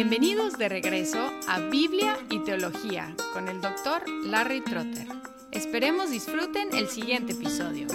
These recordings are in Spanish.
Bienvenidos de regreso a Biblia y Teología con el doctor Larry Trotter. Esperemos disfruten el siguiente episodio.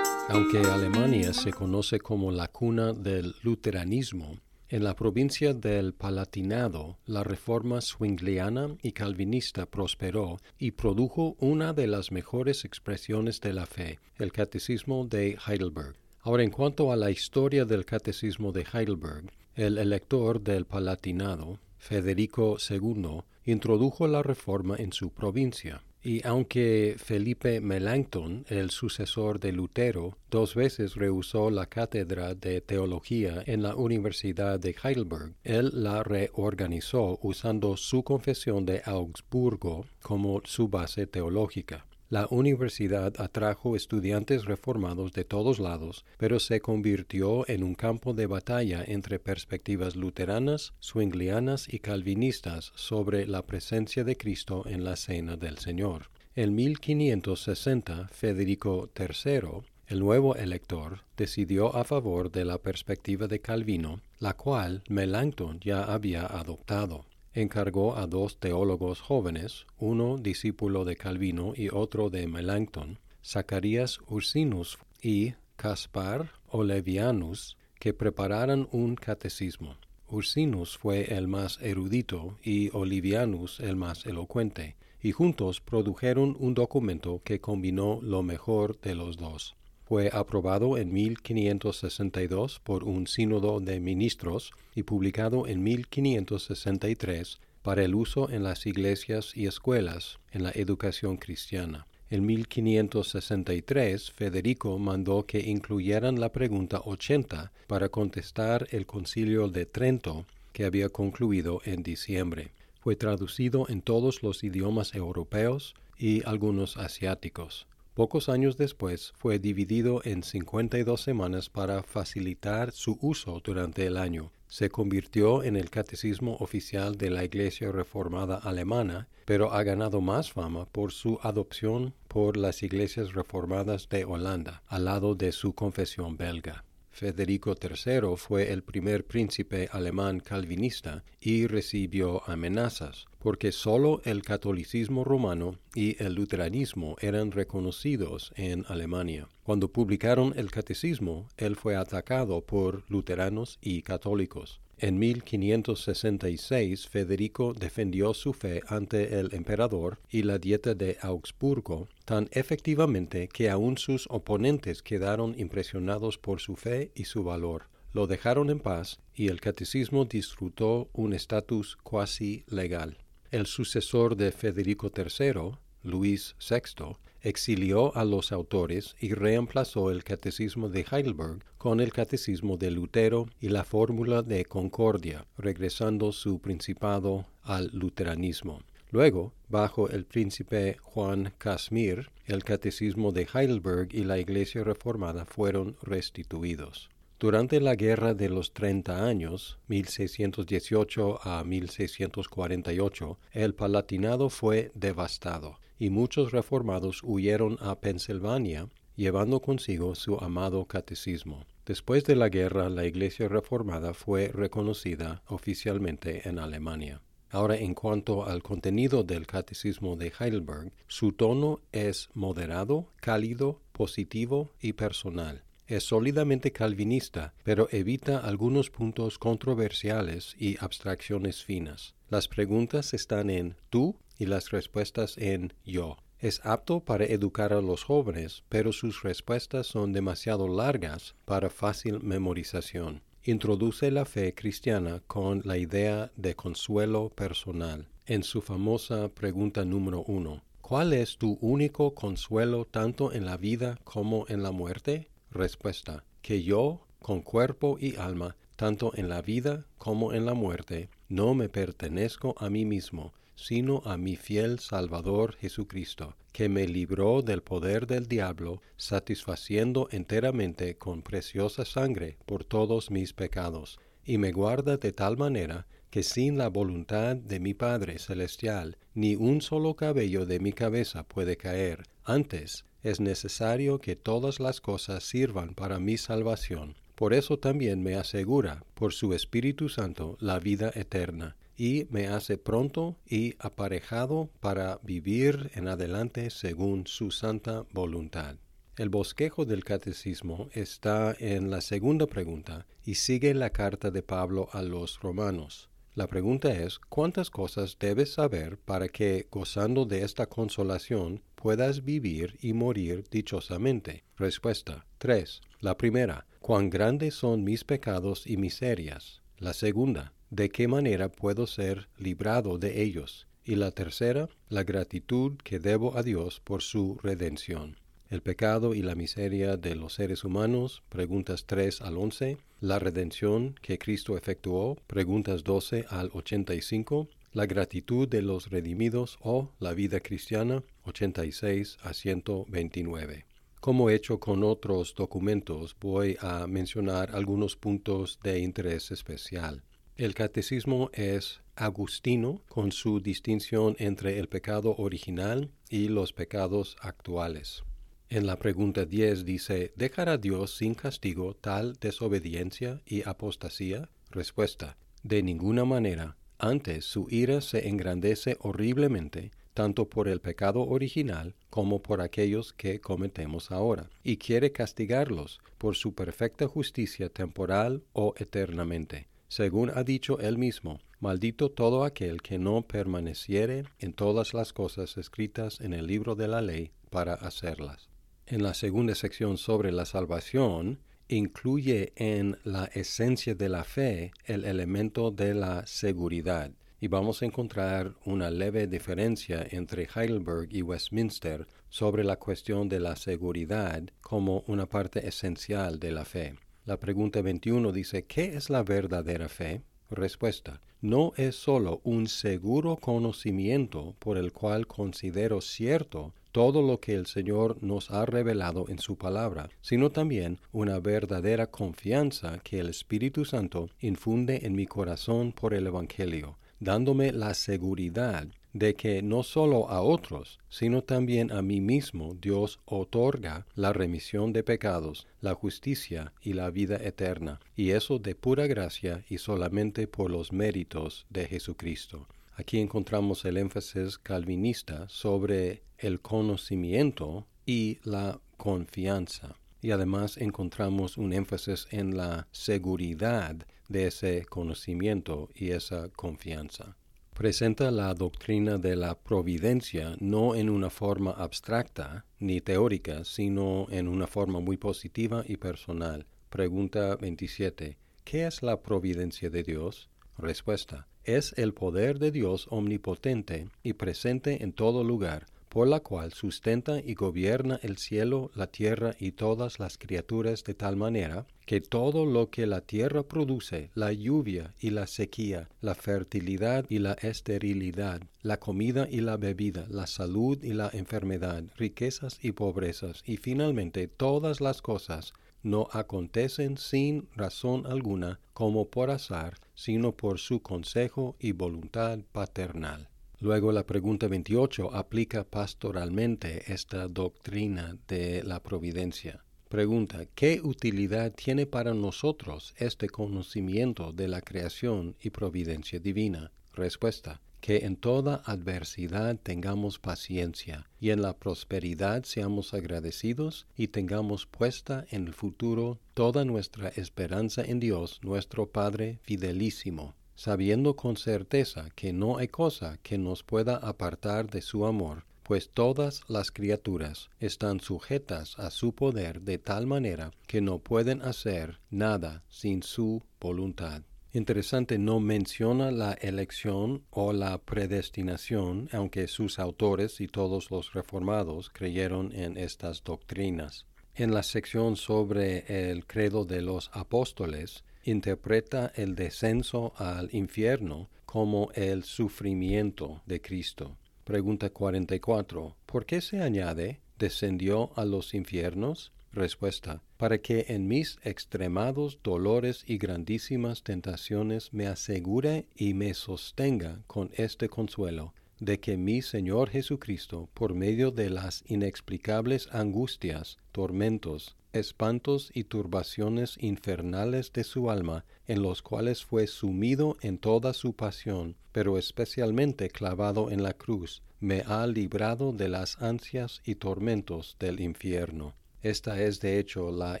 Aunque Alemania se conoce como la cuna del luteranismo, en la provincia del Palatinado, la reforma swingliana y calvinista prosperó y produjo una de las mejores expresiones de la fe, el Catecismo de Heidelberg. Ahora, en cuanto a la historia del Catecismo de Heidelberg, el elector del Palatinado, Federico II, introdujo la reforma en su provincia. Y aunque Felipe Melanchthon, el sucesor de Lutero, dos veces rehusó la cátedra de teología en la Universidad de Heidelberg, él la reorganizó usando su confesión de Augsburgo como su base teológica. La universidad atrajo estudiantes reformados de todos lados, pero se convirtió en un campo de batalla entre perspectivas luteranas, swinglianas y calvinistas sobre la presencia de Cristo en la cena del Señor. En 1560, Federico III, el nuevo elector, decidió a favor de la perspectiva de Calvino, la cual Melanchthon ya había adoptado encargó a dos teólogos jóvenes, uno discípulo de Calvino y otro de Melanchthon, Zacarías Ursinus y Caspar Olevianus, que prepararan un catecismo. Ursinus fue el más erudito y Olivianus el más elocuente, y juntos produjeron un documento que combinó lo mejor de los dos. Fue aprobado en 1562 por un sínodo de ministros y publicado en 1563 para el uso en las iglesias y escuelas en la educación cristiana. En 1563 Federico mandó que incluyeran la pregunta 80 para contestar el concilio de Trento que había concluido en diciembre. Fue traducido en todos los idiomas europeos y algunos asiáticos. Pocos años después fue dividido en 52 semanas para facilitar su uso durante el año. Se convirtió en el catecismo oficial de la Iglesia Reformada Alemana, pero ha ganado más fama por su adopción por las iglesias reformadas de Holanda, al lado de su confesión belga. Federico III fue el primer príncipe alemán calvinista y recibió amenazas, porque sólo el catolicismo romano y el luteranismo eran reconocidos en Alemania. Cuando publicaron el catecismo, él fue atacado por luteranos y católicos. En 1566 Federico defendió su fe ante el emperador y la dieta de Augsburgo tan efectivamente que aun sus oponentes quedaron impresionados por su fe y su valor. Lo dejaron en paz y el catecismo disfrutó un estatus cuasi legal. El sucesor de Federico III, Luis VI, exilió a los autores y reemplazó el catecismo de Heidelberg con el catecismo de Lutero y la fórmula de concordia, regresando su principado al luteranismo. Luego, bajo el príncipe Juan Casimir, el catecismo de Heidelberg y la Iglesia reformada fueron restituidos. Durante la Guerra de los Treinta Años, 1618 a 1648, el Palatinado fue devastado y muchos reformados huyeron a Pensilvania, llevando consigo su amado catecismo. Después de la guerra, la Iglesia Reformada fue reconocida oficialmente en Alemania. Ahora, en cuanto al contenido del Catecismo de Heidelberg, su tono es moderado, cálido, positivo y personal. Es sólidamente calvinista, pero evita algunos puntos controversiales y abstracciones finas. Las preguntas están en tú y las respuestas en yo. Es apto para educar a los jóvenes, pero sus respuestas son demasiado largas para fácil memorización. Introduce la fe cristiana con la idea de consuelo personal. En su famosa pregunta número uno, ¿cuál es tu único consuelo tanto en la vida como en la muerte? Respuesta, que yo, con cuerpo y alma, tanto en la vida como en la muerte, no me pertenezco a mí mismo, sino a mi fiel Salvador Jesucristo, que me libró del poder del diablo, satisfaciendo enteramente con preciosa sangre por todos mis pecados, y me guarda de tal manera que sin la voluntad de mi Padre Celestial ni un solo cabello de mi cabeza puede caer. Antes es necesario que todas las cosas sirvan para mi salvación. Por eso también me asegura, por su Espíritu Santo, la vida eterna, y me hace pronto y aparejado para vivir en adelante según su santa voluntad. El bosquejo del catecismo está en la segunda pregunta y sigue la carta de Pablo a los romanos. La pregunta es, ¿cuántas cosas debes saber para que, gozando de esta consolación, puedas vivir y morir dichosamente? Respuesta. 3. La primera, ¿cuán grandes son mis pecados y miserias? La segunda, ¿de qué manera puedo ser librado de ellos? Y la tercera, la gratitud que debo a Dios por su redención el pecado y la miseria de los seres humanos, preguntas 3 al 11, la redención que Cristo efectuó, preguntas 12 al 85, la gratitud de los redimidos o la vida cristiana, 86 a 129. Como he hecho con otros documentos, voy a mencionar algunos puntos de interés especial. El catecismo es agustino con su distinción entre el pecado original y los pecados actuales. En la pregunta 10 dice, ¿dejará Dios sin castigo tal desobediencia y apostasía? Respuesta, de ninguna manera. Antes su ira se engrandece horriblemente, tanto por el pecado original como por aquellos que cometemos ahora, y quiere castigarlos por su perfecta justicia temporal o eternamente. Según ha dicho él mismo, maldito todo aquel que no permaneciere en todas las cosas escritas en el libro de la ley para hacerlas en la segunda sección sobre la salvación incluye en la esencia de la fe el elemento de la seguridad y vamos a encontrar una leve diferencia entre Heidelberg y Westminster sobre la cuestión de la seguridad como una parte esencial de la fe. La pregunta 21 dice, ¿qué es la verdadera fe? Respuesta. No es sólo un seguro conocimiento por el cual considero cierto todo lo que el Señor nos ha revelado en su palabra, sino también una verdadera confianza que el Espíritu Santo infunde en mi corazón por el Evangelio, dándome la seguridad de que no solo a otros, sino también a mí mismo Dios otorga la remisión de pecados, la justicia y la vida eterna, y eso de pura gracia y solamente por los méritos de Jesucristo. Aquí encontramos el énfasis calvinista sobre el conocimiento y la confianza. Y además encontramos un énfasis en la seguridad de ese conocimiento y esa confianza. Presenta la doctrina de la providencia no en una forma abstracta ni teórica, sino en una forma muy positiva y personal. Pregunta 27. ¿Qué es la providencia de Dios? Respuesta. Es el poder de Dios omnipotente y presente en todo lugar, por la cual sustenta y gobierna el cielo, la tierra y todas las criaturas de tal manera que todo lo que la tierra produce, la lluvia y la sequía, la fertilidad y la esterilidad, la comida y la bebida, la salud y la enfermedad, riquezas y pobrezas, y finalmente todas las cosas, no acontecen sin razón alguna como por azar, sino por su consejo y voluntad paternal. Luego la pregunta 28 aplica pastoralmente esta doctrina de la providencia. Pregunta, ¿qué utilidad tiene para nosotros este conocimiento de la creación y providencia divina? Respuesta, que en toda adversidad tengamos paciencia y en la prosperidad seamos agradecidos y tengamos puesta en el futuro toda nuestra esperanza en Dios, nuestro Padre fidelísimo, sabiendo con certeza que no hay cosa que nos pueda apartar de su amor, pues todas las criaturas están sujetas a su poder de tal manera que no pueden hacer nada sin su voluntad. Interesante, no menciona la elección o la predestinación, aunque sus autores y todos los reformados creyeron en estas doctrinas. En la sección sobre el credo de los apóstoles, interpreta el descenso al infierno como el sufrimiento de Cristo. Pregunta 44. ¿Por qué se añade descendió a los infiernos? Respuesta. Para que en mis extremados dolores y grandísimas tentaciones me asegure y me sostenga con este consuelo, de que mi Señor Jesucristo, por medio de las inexplicables angustias, tormentos, espantos y turbaciones infernales de su alma, en los cuales fue sumido en toda su pasión, pero especialmente clavado en la cruz, me ha librado de las ansias y tormentos del infierno. Esta es de hecho la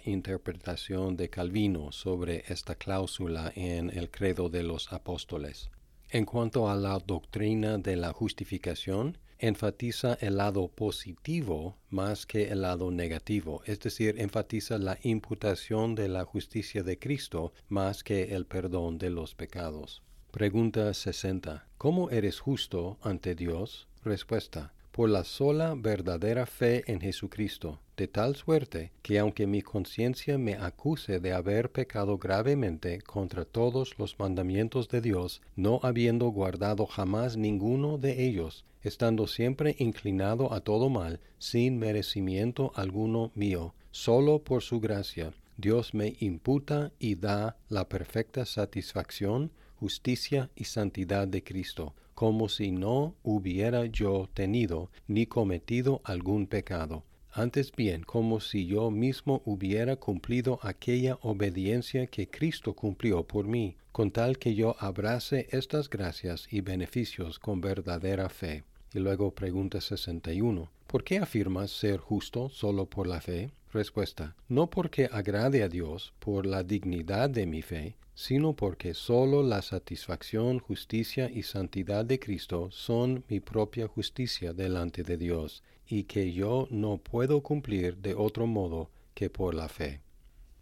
interpretación de Calvino sobre esta cláusula en el credo de los apóstoles. En cuanto a la doctrina de la justificación, enfatiza el lado positivo más que el lado negativo, es decir, enfatiza la imputación de la justicia de Cristo más que el perdón de los pecados. Pregunta 60. ¿Cómo eres justo ante Dios? Respuesta por la sola verdadera fe en Jesucristo, de tal suerte que aunque mi conciencia me acuse de haber pecado gravemente contra todos los mandamientos de Dios, no habiendo guardado jamás ninguno de ellos, estando siempre inclinado a todo mal, sin merecimiento alguno mío, solo por su gracia, Dios me imputa y da la perfecta satisfacción, justicia y santidad de Cristo como si no hubiera yo tenido ni cometido algún pecado, antes bien como si yo mismo hubiera cumplido aquella obediencia que Cristo cumplió por mí, con tal que yo abrace estas gracias y beneficios con verdadera fe. Y luego pregunta 61. ¿Por qué afirmas ser justo solo por la fe? Respuesta. No porque agrade a Dios por la dignidad de mi fe, sino porque sólo la satisfacción, justicia y santidad de Cristo son mi propia justicia delante de Dios, y que yo no puedo cumplir de otro modo que por la fe.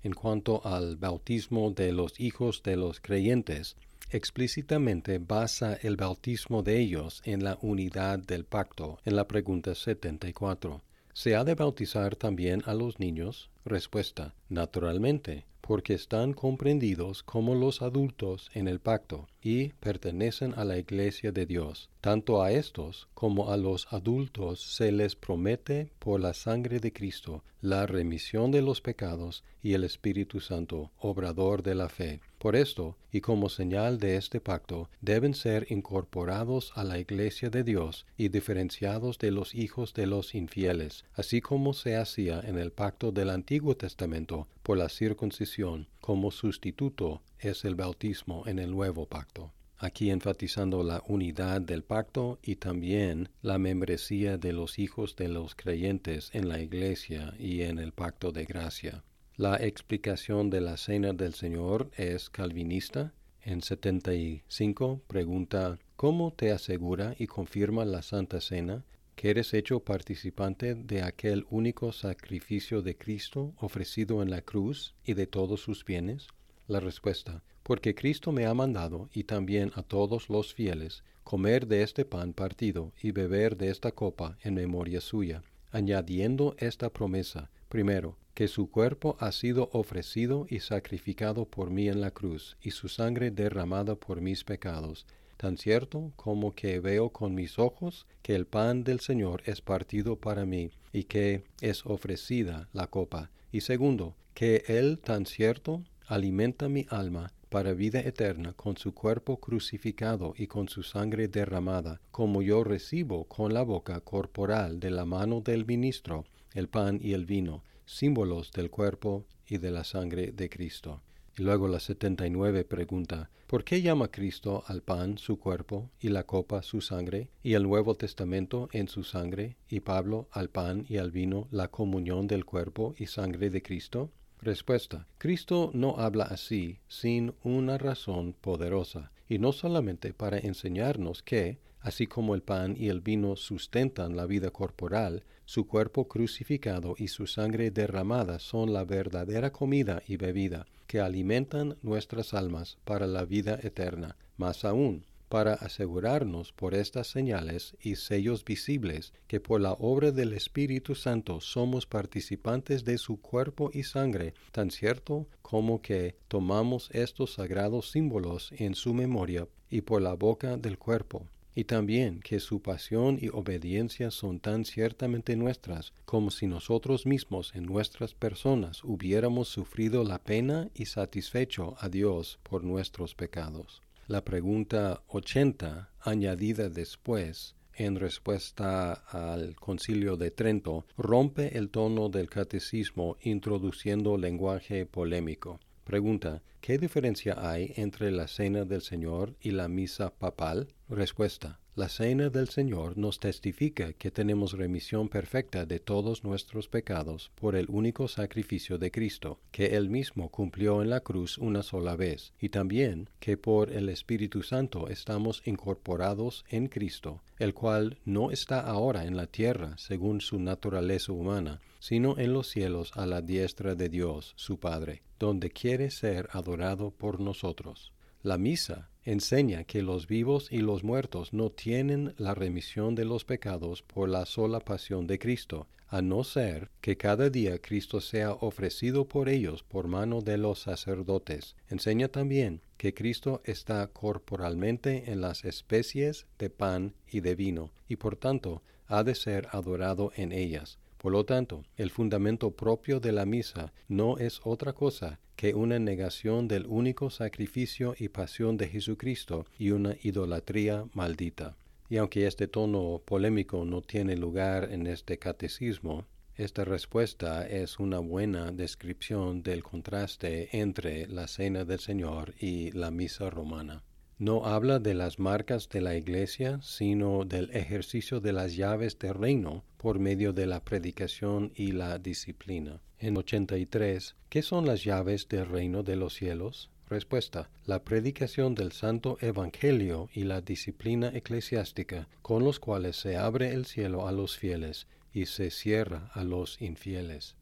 En cuanto al bautismo de los hijos de los creyentes, explícitamente basa el bautismo de ellos en la unidad del pacto, en la pregunta 74. ¿Se ha de bautizar también a los niños? Respuesta. Naturalmente, porque están comprendidos como los adultos en el pacto y pertenecen a la iglesia de Dios. Tanto a estos como a los adultos se les promete por la sangre de Cristo la remisión de los pecados y el Espíritu Santo, obrador de la fe. Por esto, y como señal de este pacto, deben ser incorporados a la iglesia de Dios y diferenciados de los hijos de los infieles, así como se hacía en el pacto del Antiguo Testamento por la circuncisión, como sustituto es el bautismo en el nuevo pacto aquí enfatizando la unidad del pacto y también la membresía de los hijos de los creyentes en la iglesia y en el pacto de gracia. La explicación de la cena del Señor es calvinista. En 75 pregunta, ¿cómo te asegura y confirma la Santa Cena que eres hecho participante de aquel único sacrificio de Cristo ofrecido en la cruz y de todos sus bienes? La respuesta, porque Cristo me ha mandado, y también a todos los fieles, comer de este pan partido y beber de esta copa en memoria suya, añadiendo esta promesa, primero, que su cuerpo ha sido ofrecido y sacrificado por mí en la cruz, y su sangre derramada por mis pecados, tan cierto como que veo con mis ojos que el pan del Señor es partido para mí, y que es ofrecida la copa. Y segundo, que Él tan cierto alimenta mi alma para vida eterna con su cuerpo crucificado y con su sangre derramada, como yo recibo con la boca corporal de la mano del ministro el pan y el vino, símbolos del cuerpo y de la sangre de Cristo. Y luego la 79 pregunta, ¿por qué llama Cristo al pan su cuerpo y la copa su sangre y el Nuevo Testamento en su sangre y Pablo al pan y al vino la comunión del cuerpo y sangre de Cristo? Respuesta. Cristo no habla así sin una razón poderosa, y no solamente para enseñarnos que, así como el pan y el vino sustentan la vida corporal, su cuerpo crucificado y su sangre derramada son la verdadera comida y bebida que alimentan nuestras almas para la vida eterna. Más aún, para asegurarnos por estas señales y sellos visibles que por la obra del Espíritu Santo somos participantes de su cuerpo y sangre, tan cierto como que tomamos estos sagrados símbolos en su memoria y por la boca del cuerpo. Y también que su pasión y obediencia son tan ciertamente nuestras como si nosotros mismos en nuestras personas hubiéramos sufrido la pena y satisfecho a Dios por nuestros pecados. La pregunta 80, añadida después, en respuesta al concilio de Trento, rompe el tono del catecismo introduciendo lenguaje polémico. Pregunta, ¿qué diferencia hay entre la cena del Señor y la misa papal? Respuesta, la cena del Señor nos testifica que tenemos remisión perfecta de todos nuestros pecados por el único sacrificio de Cristo, que Él mismo cumplió en la cruz una sola vez, y también que por el Espíritu Santo estamos incorporados en Cristo, el cual no está ahora en la tierra según su naturaleza humana, sino en los cielos a la diestra de Dios, su Padre donde quiere ser adorado por nosotros. La misa enseña que los vivos y los muertos no tienen la remisión de los pecados por la sola pasión de Cristo, a no ser que cada día Cristo sea ofrecido por ellos por mano de los sacerdotes. Enseña también que Cristo está corporalmente en las especies de pan y de vino, y por tanto ha de ser adorado en ellas. Por lo tanto, el fundamento propio de la misa no es otra cosa que una negación del único sacrificio y pasión de Jesucristo y una idolatría maldita. Y aunque este tono polémico no tiene lugar en este catecismo, esta respuesta es una buena descripción del contraste entre la Cena del Señor y la Misa romana no habla de las marcas de la iglesia, sino del ejercicio de las llaves del reino por medio de la predicación y la disciplina. En 83, ¿qué son las llaves del reino de los cielos? Respuesta. La predicación del Santo Evangelio y la disciplina eclesiástica, con los cuales se abre el cielo a los fieles y se cierra a los infieles.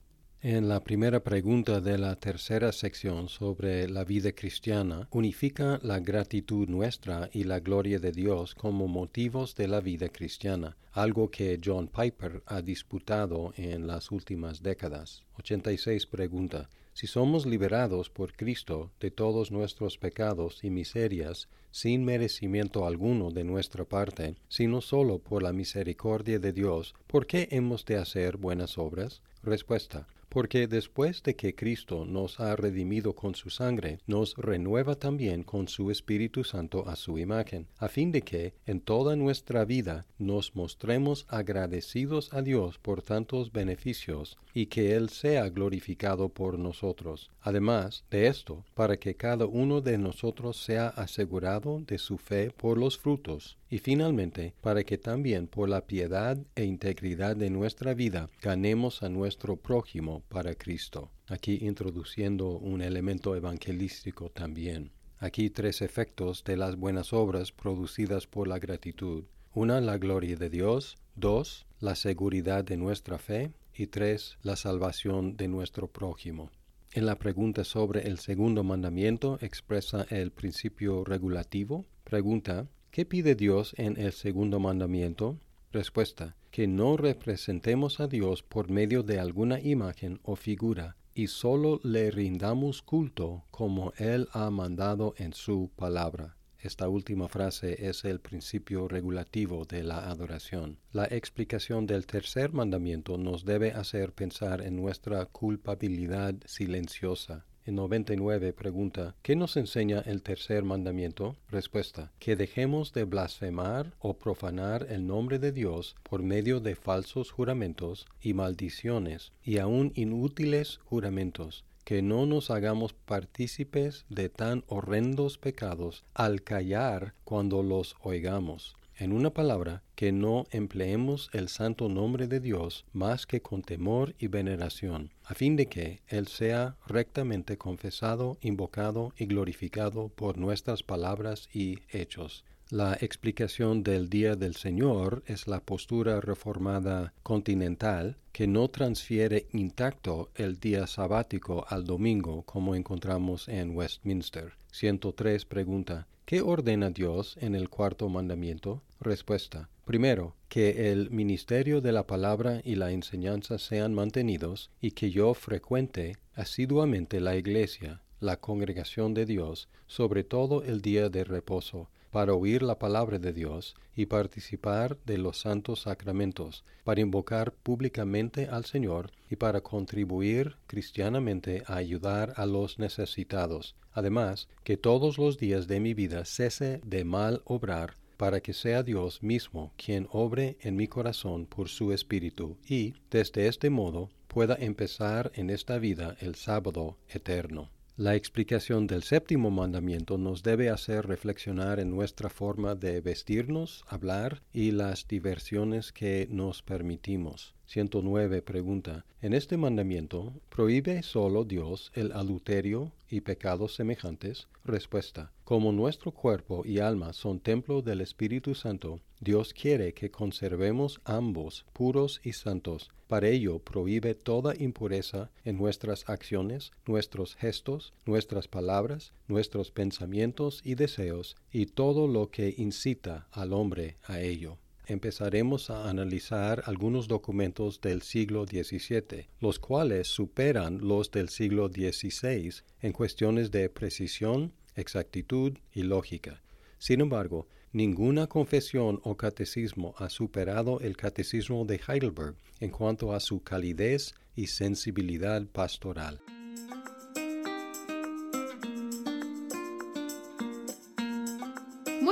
En la primera pregunta de la tercera sección sobre la vida cristiana, unifica la gratitud nuestra y la gloria de Dios como motivos de la vida cristiana, algo que John Piper ha disputado en las últimas décadas. 86 pregunta, si somos liberados por Cristo de todos nuestros pecados y miserias, sin merecimiento alguno de nuestra parte, sino solo por la misericordia de Dios, ¿por qué hemos de hacer buenas obras? Respuesta porque después de que Cristo nos ha redimido con su sangre, nos renueva también con su Espíritu Santo a su imagen, a fin de que en toda nuestra vida nos mostremos agradecidos a Dios por tantos beneficios y que Él sea glorificado por nosotros. Además de esto, para que cada uno de nosotros sea asegurado de su fe por los frutos, y finalmente, para que también por la piedad e integridad de nuestra vida ganemos a nuestro prójimo para Cristo. Aquí introduciendo un elemento evangelístico también. Aquí tres efectos de las buenas obras producidas por la gratitud. Una, la gloria de Dios. Dos, la seguridad de nuestra fe. Y tres, la salvación de nuestro prójimo. En la pregunta sobre el segundo mandamiento expresa el principio regulativo. Pregunta, ¿qué pide Dios en el segundo mandamiento? Respuesta, que no representemos a Dios por medio de alguna imagen o figura, y sólo le rindamos culto como Él ha mandado en su palabra. Esta última frase es el principio regulativo de la adoración. La explicación del tercer mandamiento nos debe hacer pensar en nuestra culpabilidad silenciosa. En 99 pregunta, ¿qué nos enseña el tercer mandamiento? Respuesta, que dejemos de blasfemar o profanar el nombre de Dios por medio de falsos juramentos y maldiciones y aun inútiles juramentos que no nos hagamos partícipes de tan horrendos pecados al callar cuando los oigamos. En una palabra, que no empleemos el santo nombre de Dios más que con temor y veneración, a fin de que Él sea rectamente confesado, invocado y glorificado por nuestras palabras y hechos. La explicación del Día del Señor es la postura reformada continental que no transfiere intacto el día sabático al domingo como encontramos en Westminster. 103 pregunta, ¿qué ordena Dios en el cuarto mandamiento? Respuesta. Primero, que el ministerio de la palabra y la enseñanza sean mantenidos y que yo frecuente asiduamente la iglesia, la congregación de Dios, sobre todo el día de reposo para oír la palabra de Dios y participar de los santos sacramentos, para invocar públicamente al Señor y para contribuir cristianamente a ayudar a los necesitados. Además, que todos los días de mi vida cese de mal obrar para que sea Dios mismo quien obre en mi corazón por su Espíritu y, desde este modo, pueda empezar en esta vida el sábado eterno. La explicación del séptimo mandamiento nos debe hacer reflexionar en nuestra forma de vestirnos, hablar y las diversiones que nos permitimos. 109 pregunta, ¿en este mandamiento prohíbe solo Dios el adulterio y pecados semejantes? Respuesta, como nuestro cuerpo y alma son templo del Espíritu Santo, Dios quiere que conservemos ambos puros y santos. Para ello prohíbe toda impureza en nuestras acciones, nuestros gestos, nuestras palabras, nuestros pensamientos y deseos, y todo lo que incita al hombre a ello empezaremos a analizar algunos documentos del siglo XVII, los cuales superan los del siglo XVI en cuestiones de precisión, exactitud y lógica. Sin embargo, ninguna confesión o catecismo ha superado el catecismo de Heidelberg en cuanto a su calidez y sensibilidad pastoral.